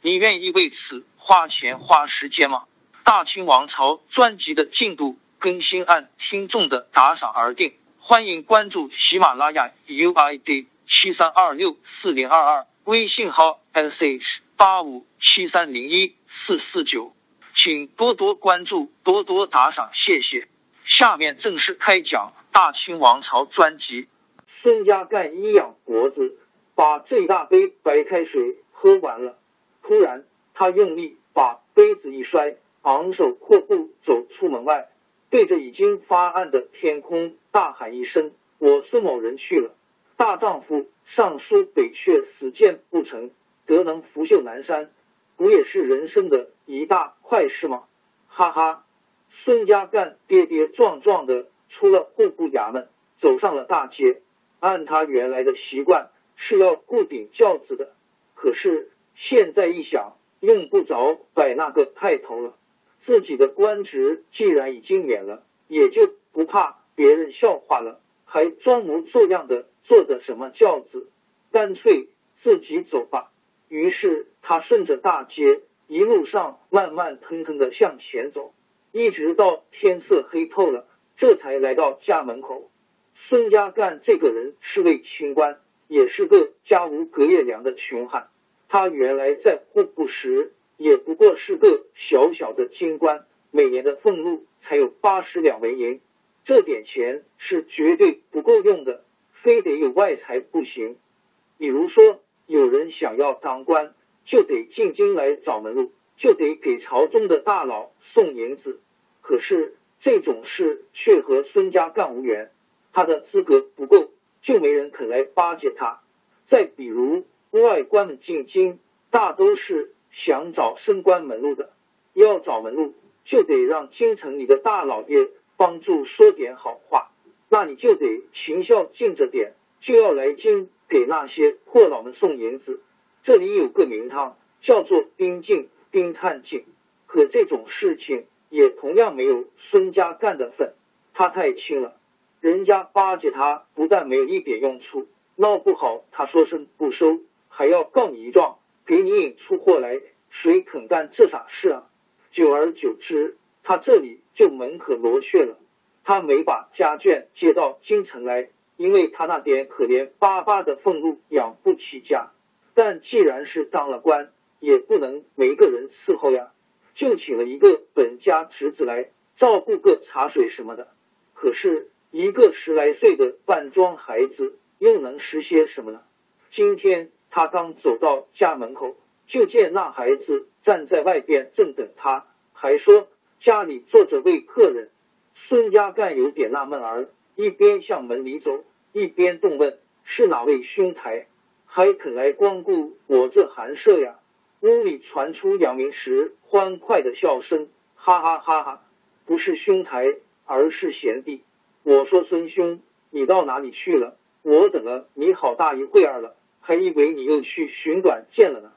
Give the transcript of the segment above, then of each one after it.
你愿意为此花钱花时间吗？大清王朝专辑的进度更新按听众的打赏而定，欢迎关注喜马拉雅 UID 七三二六四零二二，微信号 sh 八五七三零一四四九，请多多关注，多多打赏，谢谢。下面正式开讲大清王朝专辑。孙家干一仰脖子，把这大杯白开水喝完了。突然，他用力把杯子一摔，昂首阔步走出门外，对着已经发暗的天空大喊一声：“我孙某人去了！大丈夫上书北阙，死谏不成，得能拂袖南山，不也是人生的一大快事吗？”哈哈！孙家干跌跌撞撞的出了户部衙门，走上了大街。按他原来的习惯，是要固顶轿子的，可是。现在一想，用不着摆那个派头了。自己的官职既然已经免了，也就不怕别人笑话了，还装模作样的坐着什么轿子，干脆自己走吧。于是他顺着大街，一路上慢慢腾腾的向前走，一直到天色黑透了，这才来到家门口。孙家干这个人是位清官，也是个家无隔夜粮的穷汉。他原来在户部时，也不过是个小小的京官，每年的俸禄才有八十两纹银，这点钱是绝对不够用的，非得有外财不行。比如说，有人想要当官，就得进京来找门路，就得给朝中的大佬送银子。可是这种事却和孙家干无缘，他的资格不够，就没人肯来巴结他。再比如。外官们进京，大都是想找升官门路的。要找门路，就得让京城里的大老爷帮助说点好话，那你就得勤孝敬着点，就要来京给那些破老们送银子。这里有个名堂，叫做兵进、兵探进。可这种事情也同样没有孙家干的份，他太轻了，人家巴结他，不但没有一点用处，闹不好他说声不收。还要告你一状，给你引出祸来，谁肯干这傻事啊？久而久之，他这里就门可罗雀了。他没把家眷接到京城来，因为他那点可怜巴巴的俸禄养不起家。但既然是当了官，也不能没个人伺候呀，就请了一个本家侄子来照顾个茶水什么的。可是，一个十来岁的半庄孩子，又能识些什么呢？今天。他刚走到家门口，就见那孩子站在外边正等他，还说家里坐着位客人。孙家干有点纳闷儿，一边向门里走，一边动问是哪位兄台，还肯来光顾我这寒舍呀？屋里传出杨明时欢快的笑声，哈哈哈哈！不是兄台，而是贤弟。我说孙兄，你到哪里去了？我等了你好大一会儿了。还以为你又去寻短见了呢。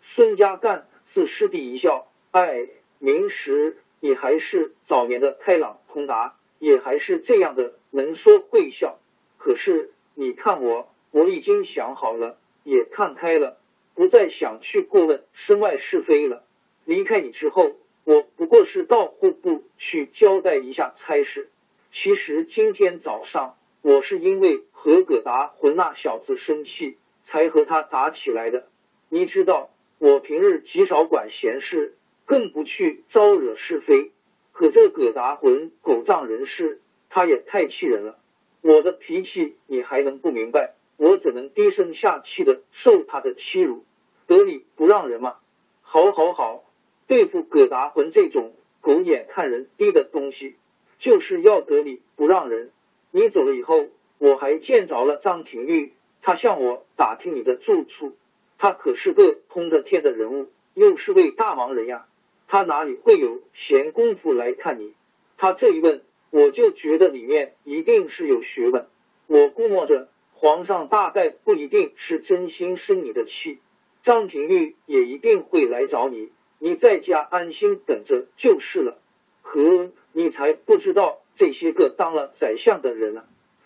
孙家淦自师弟一笑，哎，明时你还是早年的开朗通达，也还是这样的能说会笑。可是你看我，我已经想好了，也看开了，不再想去过问身外是非了。离开你之后，我不过是到户部去交代一下差事。其实今天早上，我是因为何葛达混那小子生气。才和他打起来的。你知道，我平日极少管闲事，更不去招惹是非。可这葛达魂狗仗人势，他也太气人了。我的脾气你还能不明白？我怎能低声下气的受他的欺辱？得理不让人吗？好，好，好！对付葛达魂这种狗眼看人低的东西，就是要得理不让人。你走了以后，我还见着了张廷玉，他向我打听你的住处。他可是个通着天的人物，又是位大忙人呀，他哪里会有闲工夫来看你？他这一问，我就觉得里面一定是有学问。我估摸着。皇上大概不一定是真心生你的气，张廷玉也一定会来找你，你在家安心等着就是了。何恩你才不知道这些个当了宰相的人呢，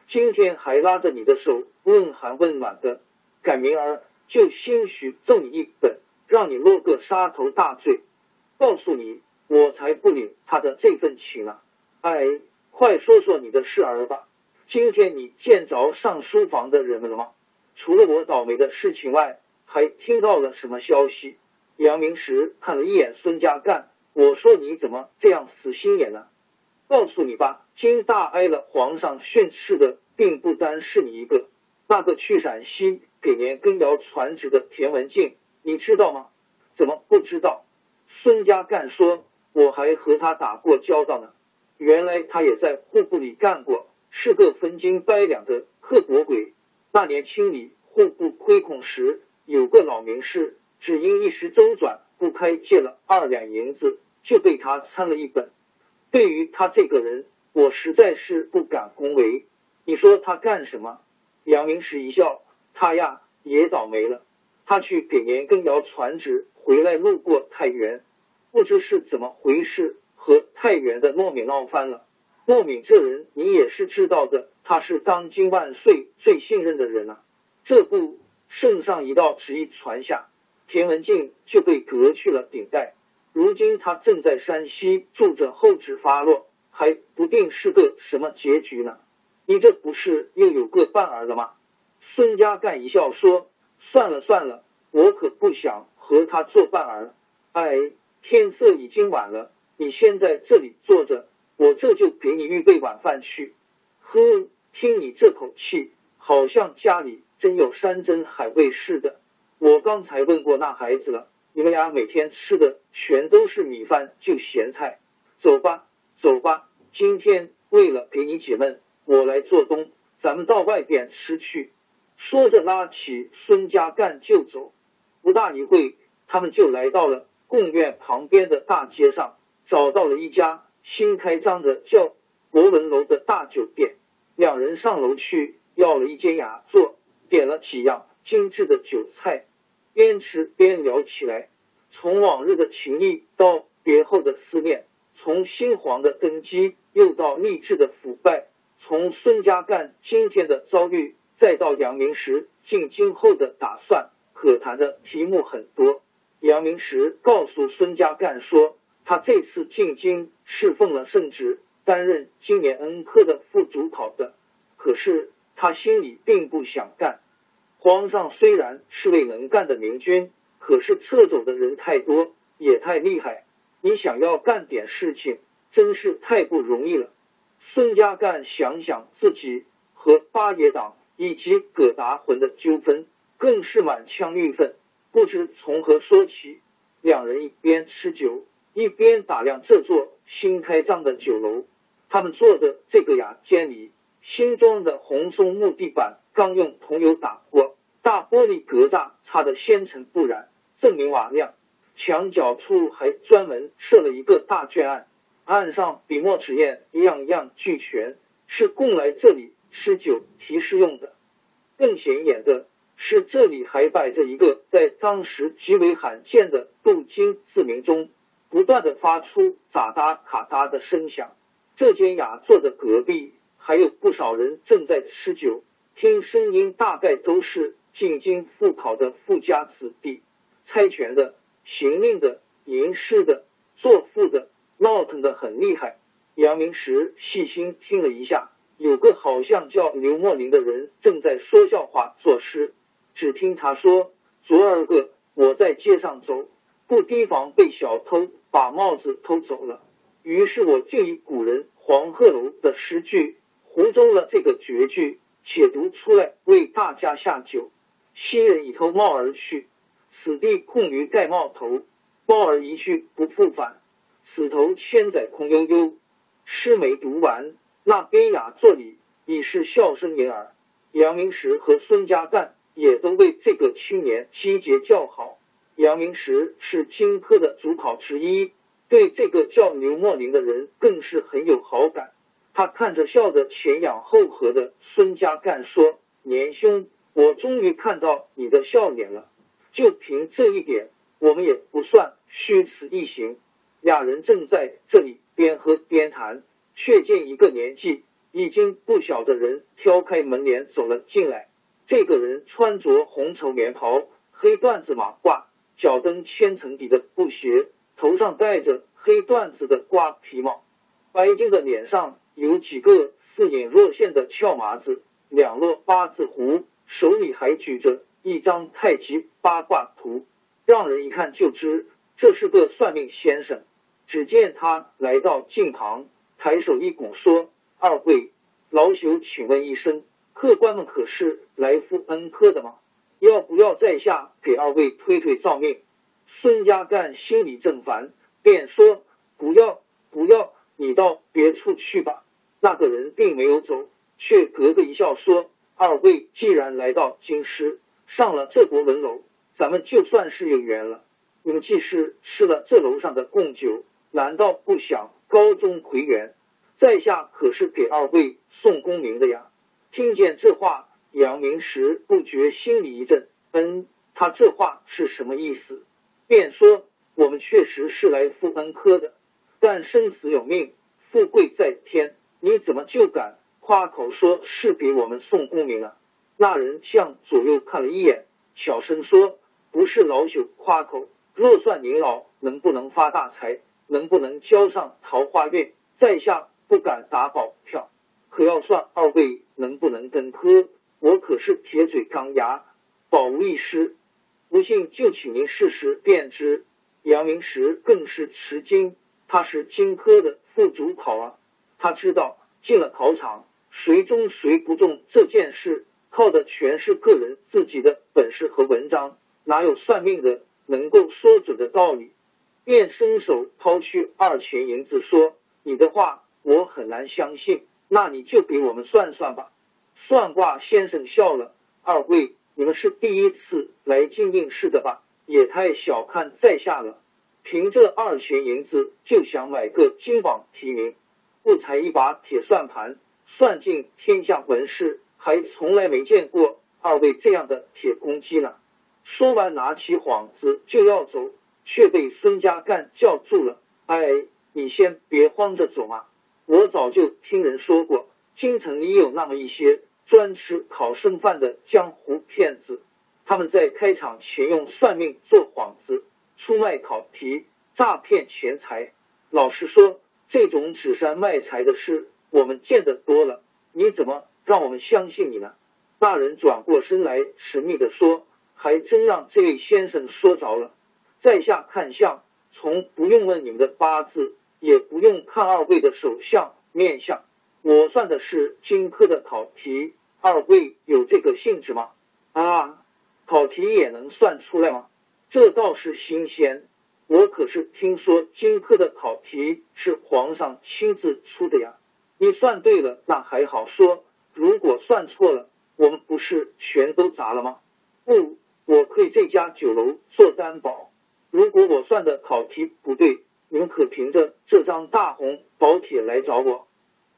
今天还拉着你的手问寒问暖的，改明儿就兴许赠你一本，让你落个杀头大罪。告诉你，我才不领他的这份情呢。哎，快说说你的事儿吧。今天你见着上书房的人们了吗？除了我倒霉的事情外，还听到了什么消息？杨明时看了一眼孙家干，我说你怎么这样死心眼呢？告诉你吧，金大挨了皇上训斥的，并不单是你一个。那个去陕西给年羹尧传旨的田文镜，你知道吗？怎么不知道？孙家干说，我还和他打过交道呢。原来他也在户部里干过。是个分金掰两的刻薄鬼。那年清理户部亏空时，有个老名士，只因一时周转不开，借了二两银子，就被他参了一本。对于他这个人，我实在是不敢恭维。你说他干什么？杨明时一笑，他呀也倒霉了。他去给年羹尧传旨，回来路过太原，不知是怎么回事，和太原的糯米闹翻了。莫敏这人，你也是知道的，他是当今万岁最信任的人啊。这不，圣上一道旨意传下，田文镜就被革去了顶戴。如今他正在山西住着，后旨发落，还不定是个什么结局呢。你这不是又有个伴儿了吗？孙家干一笑说：“算了算了，我可不想和他做伴儿。哎，天色已经晚了，你先在这里坐着。”我这就给你预备晚饭去。呵，听你这口气，好像家里真有山珍海味似的。我刚才问过那孩子了，你们俩每天吃的全都是米饭就咸菜。走吧，走吧，今天为了给你解闷，我来做东，咱们到外边吃去。说着，拉起孙家干就走。不大一会，他们就来到了贡院旁边的大街上，找到了一家。新开张的叫博文楼的大酒店，两人上楼去要了一间雅座，点了几样精致的酒菜，边吃边聊起来。从往日的情谊到别后的思念，从新皇的登基又到吏治的腐败，从孙家干今天的遭遇，再到杨明时进京后的打算，可谈的题目很多。杨明时告诉孙家干说。他这次进京侍奉了圣旨，担任今年恩科的副主考的。可是他心里并不想干。皇上虽然是位能干的明君，可是撤走的人太多，也太厉害。你想要干点事情，真是太不容易了。孙家干想想自己和八爷党以及葛达魂的纠纷，更是满腔郁愤，不知从何说起。两人一边吃酒。一边打量这座新开张的酒楼，他们坐的这个雅间里，新装的红松木地板刚用桐油打过，大玻璃格栅擦得纤尘不染，锃明瓦亮。墙角处还专门设了一个大卷案，案上笔墨纸砚样样俱全，是供来这里吃酒提示用的。更显眼的是，这里还摆着一个在当时极为罕见的镀金自鸣钟。不断的发出咋哒卡哒的声响。这间雅座的隔壁还有不少人正在吃酒，听声音大概都是进京赴考的富家子弟，猜拳的、行令的、吟诗的、作赋的，闹腾的很厉害。杨明时细心听了一下，有个好像叫刘墨林的人正在说笑话作诗。只听他说：“昨儿个我在街上走。”不提防被小偷把帽子偷走了。于是我就以古人黄鹤楼的诗句读中了这个绝句，且读出来为大家下酒。昔人已偷帽而去，此地空余盖帽头。帽儿一去不复返，此头千载空悠悠。诗没读完，那边雅作礼已是笑声掩耳。杨明时和孙家淦也都为这个青年击节叫好。杨明时是荆轲的主考之一，对这个叫刘墨林的人更是很有好感。他看着笑得前仰后合的孙家干说：“年兄，我终于看到你的笑脸了。就凭这一点，我们也不算。”虚此一行，俩人正在这里边喝边谈，却见一个年纪已经不小的人挑开门帘走了进来。这个人穿着红绸棉袍，黑缎子马褂，脚蹬千层底的布鞋，头上戴着黑缎子的瓜皮帽，白净的脸上有几个似隐若现的翘麻子，两落八字胡，手里还举着一张太极八卦图，让人一看就知。这是个算命先生，只见他来到镜旁，抬手一拱，说：“二位老朽，请问一声，客官们可是来赴恩科的吗？要不要在下给二位推推造命？”孙家干心里正烦，便说：“不要，不要，你到别处去吧。”那个人并没有走，却咯咯一笑，说：“二位既然来到京师，上了这国文楼，咱们就算是有缘了。”你们既是吃了这楼上的贡酒，难道不想高中回园？在下可是给二位送功名的呀！听见这话，杨明时不觉心里一震。嗯，他这话是什么意思？便说：我们确实是来赴恩科的，但生死有命，富贵在天，你怎么就敢夸口说是给我们送功名啊？那人向左右看了一眼，小声说：“不是老朽夸口。”若算您老能不能发大财，能不能交上桃花运，在下不敢打保票。可要算二位能不能登科，我可是铁嘴钢牙，保无一失。不信就请您试试便知。杨明时更是吃惊，他是荆轲的副主考啊，他知道进了考场，谁中谁不中这件事，靠的全是个人自己的本事和文章，哪有算命的？能够说准的道理，便伸手抛去二钱银子，说：“你的话我很难相信，那你就给我们算算吧。”算卦先生笑了：“二位，你们是第一次来进应试的吧？也太小看在下了。凭这二钱银子就想买个金榜题名，不才一把铁算盘，算尽天下文事，还从来没见过二位这样的铁公鸡呢。”说完，拿起幌子就要走，却被孙家干叫住了。哎，你先别慌着走嘛！我早就听人说过，京城里有那么一些专吃考生饭的江湖骗子，他们在开场前用算命做幌子，出卖考题，诈骗钱财。老实说，这种纸山卖财的事，我们见得多了。你怎么让我们相信你呢？大人转过身来，神秘的说。还真让这位先生说着了，在下看相，从不用问你们的八字，也不用看二位的手相面相，我算的是荆轲的考题。二位有这个兴致吗？啊，考题也能算出来吗？这倒是新鲜，我可是听说荆轲的考题是皇上亲自出的呀。你算对了，那还好说；如果算错了，我们不是全都砸了吗？不。我可以这家酒楼做担保，如果我算的考题不对，你们可凭着这张大红宝帖来找我，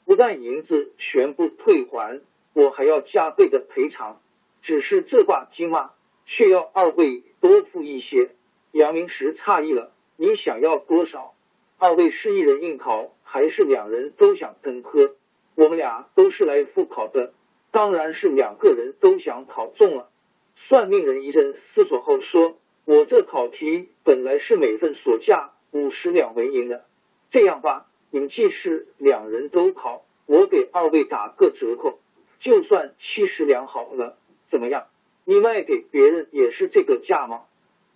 不但银子全部退还，我还要加倍的赔偿。只是这卦金嘛，却要二位多付一些。杨明时诧异了，你想要多少？二位是一人应考，还是两人都想登科？我们俩都是来复考的，当然是两个人都想考中了。算命人一阵思索后说：“我这考题本来是每份所价五十两纹银的，这样吧，你们既是两人都考，我给二位打个折扣，就算七十两好了，怎么样？你卖给别人也是这个价吗？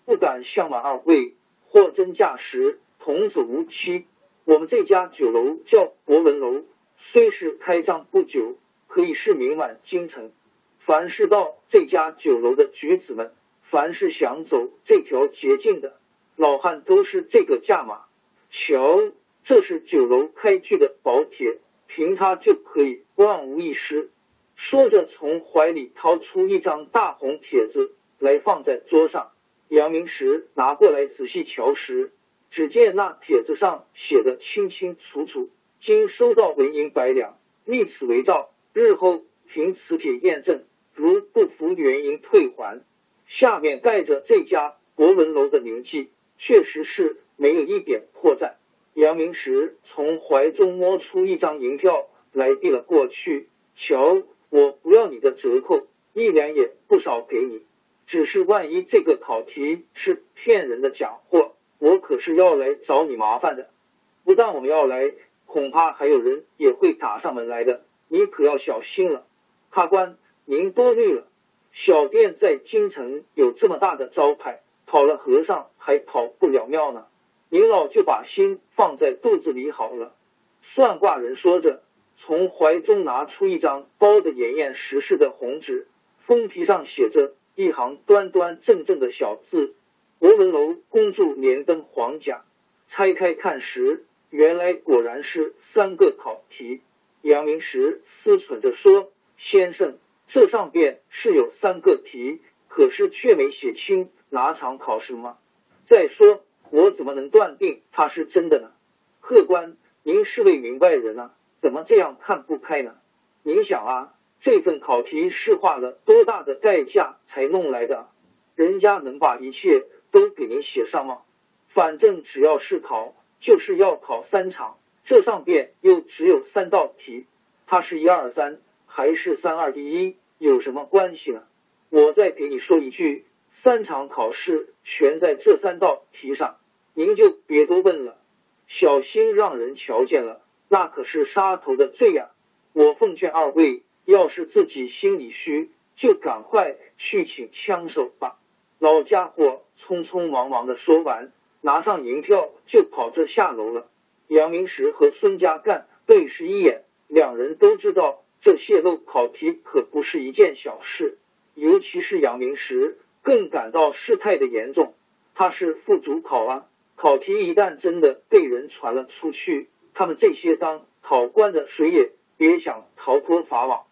不敢相瞒二位，货真价实，童叟无欺。我们这家酒楼叫博文楼，虽是开张不久，可以是名满京城。凡是到这家酒楼的举子们，凡是想走这条捷径的老汉，都是这个价码。瞧，这是酒楼开具的宝帖，凭它就可以万无一失。说着，从怀里掏出一张大红帖子来，放在桌上。杨明时拿过来仔细瞧时，只见那帖子上写的清清楚楚：“今收到纹银百两，立此为照，日后凭此帖验证。”如不服原因退还。下面盖着这家博文楼的名记，确实是没有一点破绽。杨明时从怀中摸出一张银票来，递了过去。瞧，我不要你的折扣，一两也不少给你。只是万一这个考题是骗人的假货，我可是要来找你麻烦的。不但我们要来，恐怕还有人也会打上门来的，你可要小心了。卡官。您多虑了，小店在京城有这么大的招牌，跑了和尚还跑不了庙呢。您老就把心放在肚子里好了。算卦人说着，从怀中拿出一张包的严严实实的红纸，封皮上写着一行端端正正的小字：“博文楼恭祝连登黄甲。”拆开看时，原来果然是三个考题。杨明时思忖着说：“先生。”这上边是有三个题，可是却没写清哪场考试吗？再说我怎么能断定它是真的呢？客官，您是位明白人啊，怎么这样看不开呢？您想啊，这份考题是花了多大的代价才弄来的？人家能把一切都给您写上吗？反正只要是考，就是要考三场，这上边又只有三道题，它是一二三。还是三二第一有什么关系呢？我再给你说一句，三场考试全在这三道题上，您就别多问了，小心让人瞧见了，那可是杀头的罪呀！我奉劝二位，要是自己心里虚，就赶快去请枪手吧。老家伙匆匆忙忙的说完，拿上银票就跑着下楼了。杨明石和孙家干对视一眼，两人都知道。这泄露考题可不是一件小事，尤其是杨明石更感到事态的严重。他是副主考啊，考题一旦真的被人传了出去，他们这些当考官的谁也别想逃脱法网。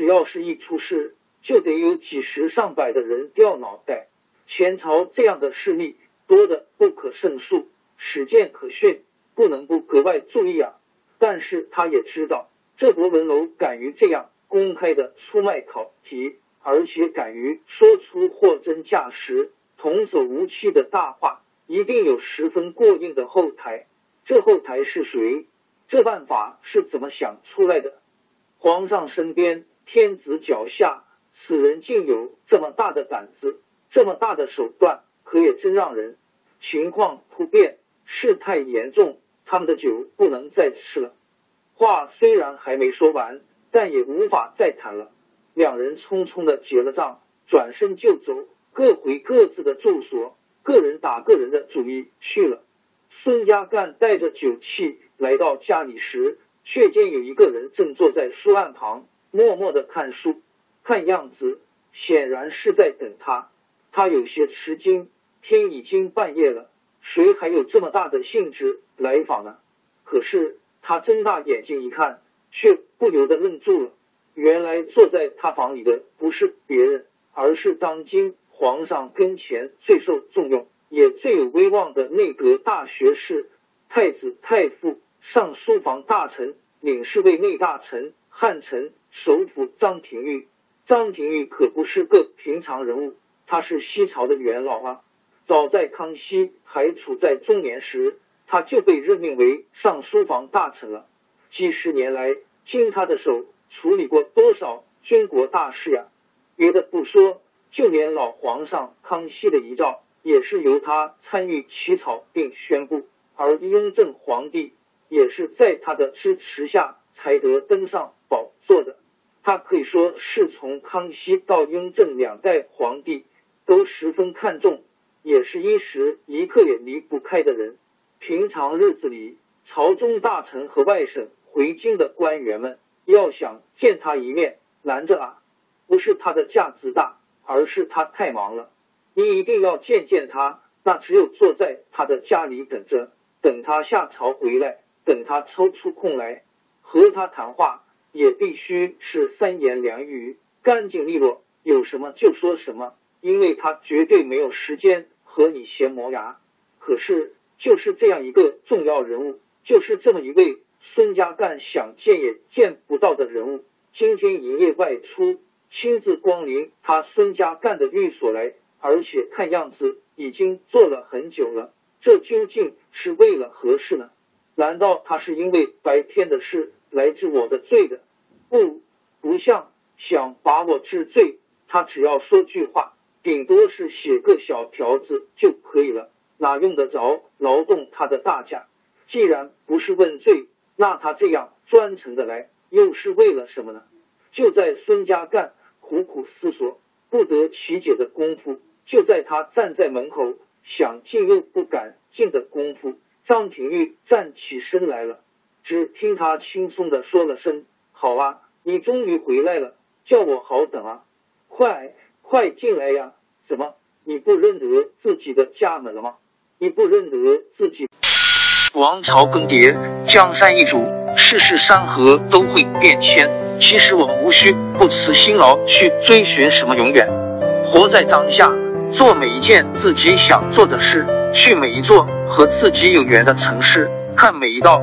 只要是一出事，就得有几十上百的人掉脑袋。前朝这样的事例多的不可胜数，史见可训，不能不格外注意啊。但是他也知道。这博文楼敢于这样公开的出卖考题，而且敢于说出货真价实、童叟无欺的大话，一定有十分过硬的后台。这后台是谁？这办法是怎么想出来的？皇上身边，天子脚下，此人竟有这么大的胆子，这么大的手段，可也真让人……情况突变，事态严重，他们的酒不能再吃了。话虽然还没说完，但也无法再谈了。两人匆匆的结了账，转身就走，各回各自的住所，个人打个人的主意去了。孙家干带着酒气来到家里时，却见有一个人正坐在书案旁，默默的看书，看样子显然是在等他。他有些吃惊，天已经半夜了，谁还有这么大的兴致来访呢？可是。他睁大眼睛一看，却不由得愣住了。原来坐在他房里的不是别人，而是当今皇上跟前最受重用、也最有威望的内阁大学士、太子太傅、上书房大臣、领侍卫内大臣、汉臣首辅张廷玉。张廷玉可不是个平常人物，他是西朝的元老啊！早在康熙还处在中年时。他就被任命为上书房大臣了。几十年来，经他的手处理过多少军国大事呀？别的不说，就连老皇上康熙的遗诏也是由他参与起草并宣布，而雍正皇帝也是在他的支持下才得登上宝座的。他可以说是从康熙到雍正两代皇帝都十分看重，也是一时一刻也离不开的人。平常日子里，朝中大臣和外省回京的官员们要想见他一面，难着啊！不是他的架子大，而是他太忙了。你一定要见见他，那只有坐在他的家里等着，等他下朝回来，等他抽出空来和他谈话，也必须是三言两语，干净利落，有什么就说什么，因为他绝对没有时间和你闲磨牙。可是，就是这样一个重要人物，就是这么一位孙家干想见也见不到的人物，今天一夜外出，亲自光临他孙家干的寓所来。而且看样子已经做了很久了，这究竟是为了何事呢？难道他是因为白天的事来治我的罪的？不，不像想把我治罪，他只要说句话，顶多是写个小条子就可以了，哪用得着劳动他的大驾？既然不是问罪，那他这样专程的来，又是为了什么呢？就在孙家干苦苦思索、不得其解的功夫。就在他站在门口想进又不敢进的功夫，张廷玉站起身来了。只听他轻松的说了声：“好啊，你终于回来了，叫我好等啊！快快进来呀！怎么，你不认得自己的家门了吗？你不认得自己？王朝更迭，江山易主，世事山河都会变迁。其实我们无需不辞辛劳去追寻什么永远，活在当下。”做每一件自己想做的事，去每一座和自己有缘的城市，看每一道